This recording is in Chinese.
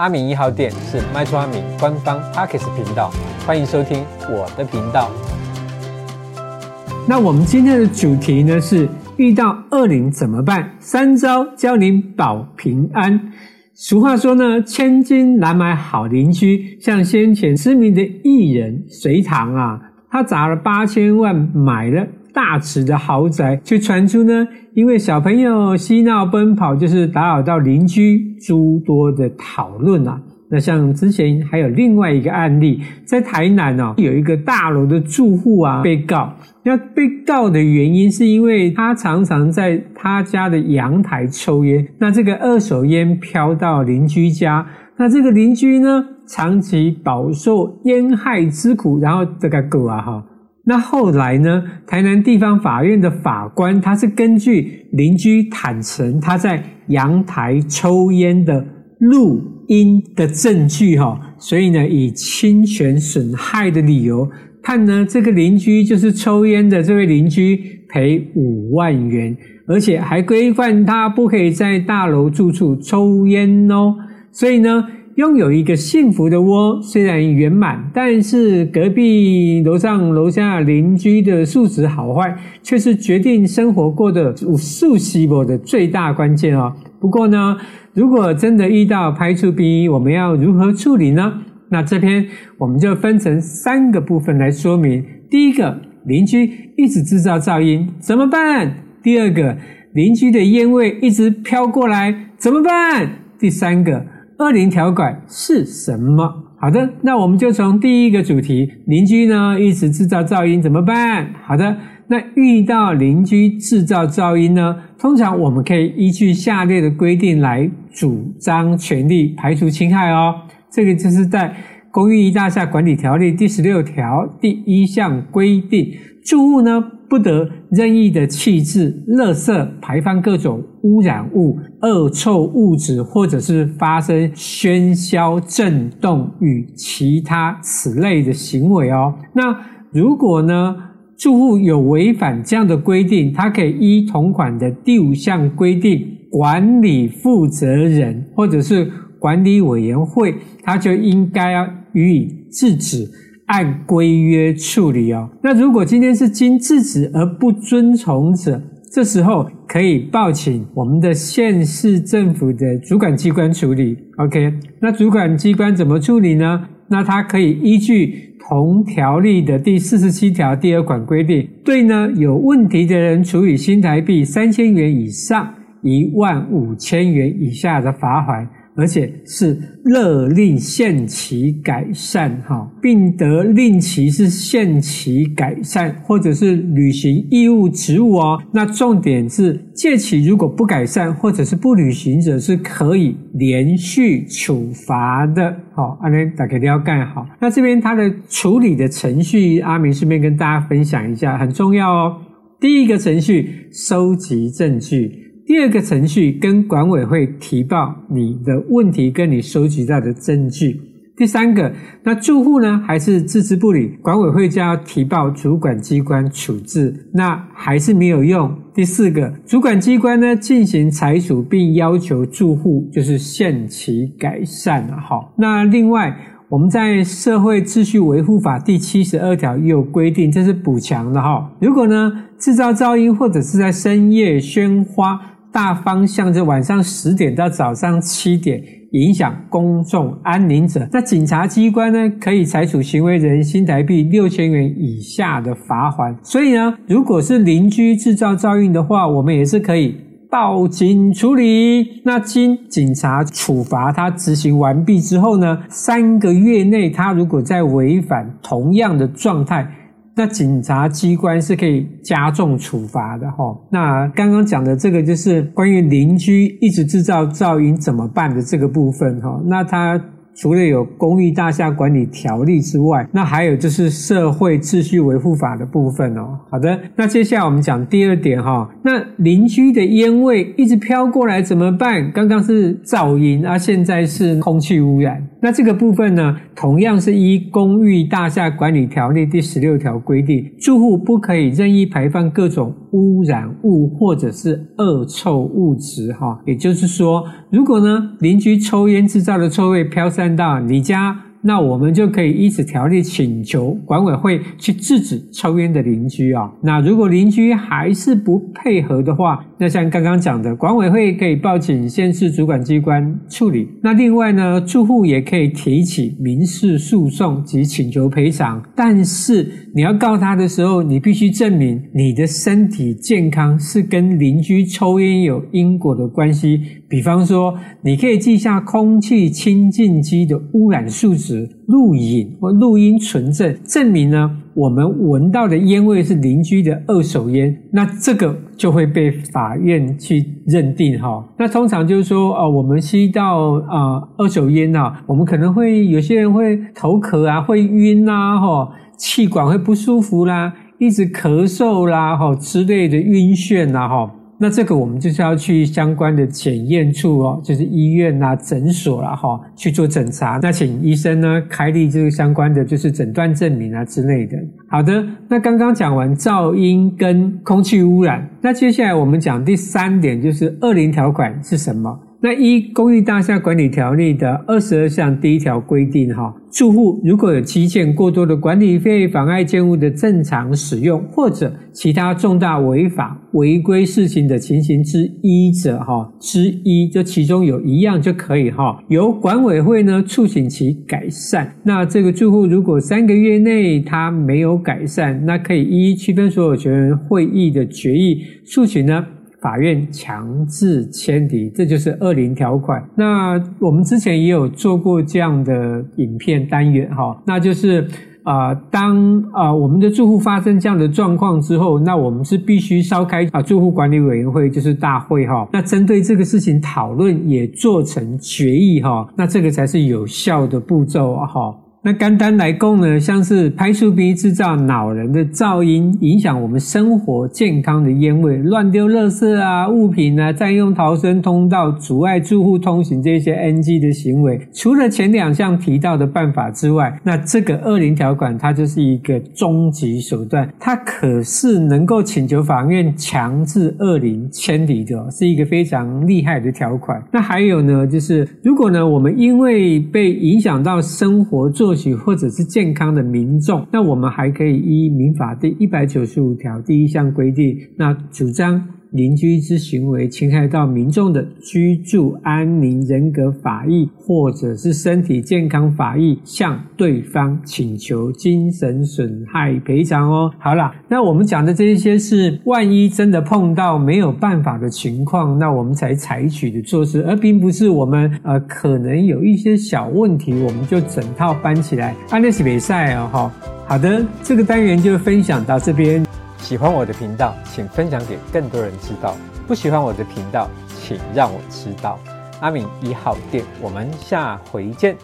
阿明一号店是卖厝阿明官方 Podcast 频道，欢迎收听我的频道。那我们今天的主题呢是遇到恶灵怎么办？三招教您保平安。俗话说呢，千金难买好邻居。像先前知名的艺人隋棠啊，他砸了八千万买了大尺的豪宅，却传出呢，因为小朋友嬉闹奔跑，就是打扰到邻居诸多的讨论啊。那像之前还有另外一个案例，在台南哦，有一个大楼的住户啊被告。那被告的原因是因为他常常在他家的阳台抽烟，那这个二手烟飘到邻居家，那这个邻居呢长期饱受烟害之苦，然后这个狗啊哈，那后来呢，台南地方法院的法官他是根据邻居坦承他在阳台抽烟的录音的证据哈，所以呢，以侵权损害的理由判呢，这个邻居就是抽烟的这位邻居赔五万元，而且还规范他不可以在大楼住处抽烟哦。所以呢，拥有一个幸福的窝虽然圆满，但是隔壁楼上楼下邻居的素质好坏，却是决定生活过得有素西伯的最大关键哦。不过呢，如果真的遇到歹厝边，我们要如何处理呢？那这篇我们就分成三个部分来说明。第一个，邻居一直制造噪音，怎么办？第二个，邻居的烟味一直飘过来，怎么办？第三个，恶灵条款是什么？好的，那我们就从第一个主题，邻居呢一直制造噪音，怎么办？好的。那遇到邻居制造噪音呢？通常我们可以依据下列的规定来主张权利，排除侵害哦。这个就是在《公寓一大厦管理条例》第十六条第一项规定，住户呢不得任意的弃置垃圾、排放各种污染物、恶臭物质，或者是发生喧嚣、震动与其他此类的行为哦。那如果呢，住户有违反这样的规定，他可以依同款的第五项规定，管理负责人或者是管理委员会，他就应该要予以制止，按规约处理哦。那如果今天是经制止而不遵从者，这时候可以报请我们的县市政府的主管机关处理。OK，那主管机关怎么处理呢？那他可以依据。同条例的第四十七条第二款规定，对呢有问题的人处以新台币三千元以上一万五千元以下的罚款。而且是勒令限期改善，哈，并得令其是限期改善，或者是履行义务职务哦。那重点是借期如果不改善或者是不履行者，是可以连续处罚的。好，阿明大家一定要干好。那这边它的处理的程序，阿明顺便跟大家分享一下，很重要哦。第一个程序，收集证据。第二个程序，跟管委会提报你的问题，跟你收集到的证据。第三个，那住户呢还是置之不理，管委会就要提报主管机关处置，那还是没有用。第四个，主管机关呢进行裁处，并要求住户就是限期改善了。好，那另外我们在社会秩序维护法第七十二条也有规定，这是补强的哈。如果呢制造噪音或者是在深夜喧哗。大方向就晚上十点到早上七点，影响公众安宁者，那警察机关呢可以裁处行为人新台币六千元以下的罚锾。所以呢，如果是邻居制造噪音的话，我们也是可以报警处理。那经警察处罚他执行完毕之后呢，三个月内他如果再违反同样的状态。那警察机关是可以加重处罚的哈。那刚刚讲的这个就是关于邻居一直制造噪音怎么办的这个部分哈。那他。除了有公寓大厦管理条例之外，那还有就是社会秩序维护法的部分哦。好的，那接下来我们讲第二点哈。那邻居的烟味一直飘过来怎么办？刚刚是噪音，啊，现在是空气污染。那这个部分呢，同样是依公寓大厦管理条例第十六条规定，住户不可以任意排放各种污染物或者是恶臭物质哈。也就是说，如果呢邻居抽烟制造的臭味飘散到你家。那我们就可以依此条例请求管委会去制止抽烟的邻居啊。那如果邻居还是不配合的话，那像刚刚讲的，管委会可以报请县市主管机关处理。那另外呢，住户也可以提起民事诉讼及请求赔偿。但是你要告他的时候，你必须证明你的身体健康是跟邻居抽烟有因果的关系。比方说，你可以记下空气清净机的污染数值。录影或录音存证，证明呢，我们闻到的烟味是邻居的二手烟，那这个就会被法院去认定哈。那通常就是说，呃，我们吸到呃二手烟啊，我们可能会有些人会头壳啊，会晕啦，哈，气管会不舒服啦，一直咳嗽啦，哈之类的晕眩啦，哈。那这个我们就是要去相关的检验处哦，就是医院呐、诊所啦，哈，去做诊查。那请医生呢开立这个相关的就是诊断证明啊之类的。好的，那刚刚讲完噪音跟空气污染，那接下来我们讲第三点，就是二零条款是什么？那一《公寓大厦管理条例》的二十二项第一条规定，哈，住户如果有积欠过多的管理费，妨碍建物的正常使用，或者其他重大违法违规事情的情形之一者，哈，之一，这其中有一样就可以，哈，由管委会呢促请其改善。那这个住户如果三个月内他没有改善，那可以依区分所有权人会议的决议促请呢。法院强制迁离，这就是二零条款。那我们之前也有做过这样的影片单元，哈，那就是啊、呃，当啊、我们的住户发生这样的状况之后，那我们是必须召开啊住户管理委员会，就是大会，哈。那针对这个事情讨论，也做成决议，哈。那这个才是有效的步骤，哈。那单单来讲呢，像是排除鼻制造恼人的噪音，影响我们生活健康的烟味，乱丢垃圾啊、物品啊，占用逃生通道，阻碍住户通行这些 NG 的行为，除了前两项提到的办法之外，那这个恶灵条款它就是一个终极手段，它可是能够请求法院强制恶灵迁离的，是一个非常厉害的条款。那还有呢，就是如果呢，我们因为被影响到生活做或许或者是健康的民众，那我们还可以依民法第一百九十五条第一项规定，那主张。邻居之行为侵害到民众的居住安宁、人格法益，或者是身体健康法益，向对方请求精神损害赔偿哦。好啦，那我们讲的这一些是万一真的碰到没有办法的情况，那我们才采取的措施，而并不是我们呃可能有一些小问题，我们就整套搬起来。安利是比赛哦，好的，这个单元就分享到这边。喜欢我的频道，请分享给更多人知道。不喜欢我的频道，请让我知道。阿敏一号店，我们下回见。